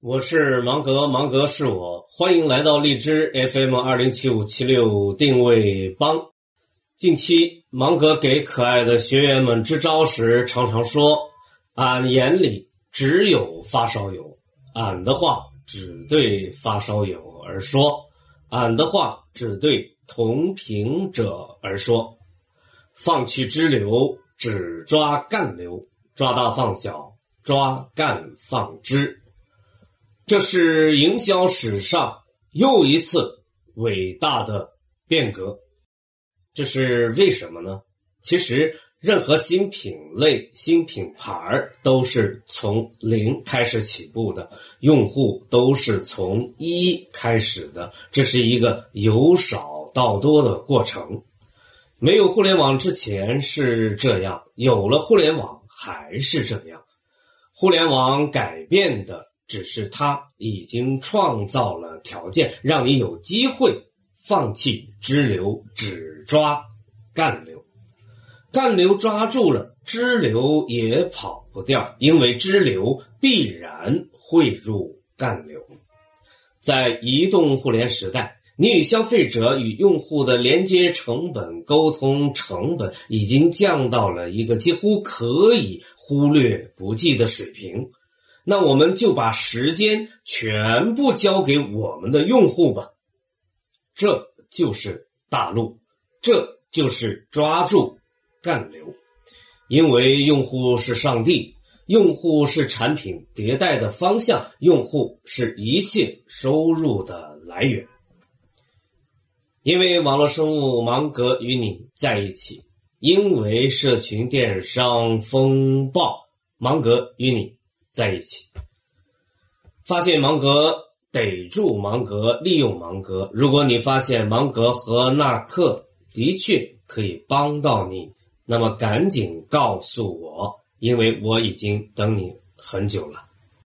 我是芒格，芒格是我，欢迎来到荔枝 FM 二零七五七六定位帮。近期，芒格给可爱的学员们支招时，常常说：“俺眼里只有发烧友，俺的话只对发烧友而说，俺的话只对同频者而说。放弃支流，只抓干流，抓大放小，抓干放支。”这是营销史上又一次伟大的变革，这是为什么呢？其实，任何新品类、新品牌都是从零开始起步的，用户都是从一开始的，这是一个由少到多的过程。没有互联网之前是这样，有了互联网还是这样。互联网改变的。只是他已经创造了条件，让你有机会放弃支流，只抓干流。干流抓住了，支流也跑不掉，因为支流必然会入干流。在移动互联时代，你与消费者与用户的连接成本、沟通成本已经降到了一个几乎可以忽略不计的水平。那我们就把时间全部交给我们的用户吧，这就是大陆，这就是抓住干流，因为用户是上帝，用户是产品迭代的方向，用户是一切收入的来源。因为网络生物芒格与你在一起，因为社群电商风暴芒格与你。在一起，发现芒格，逮住芒格，利用芒格。如果你发现芒格和纳克的确可以帮到你，那么赶紧告诉我，因为我已经等你很久了。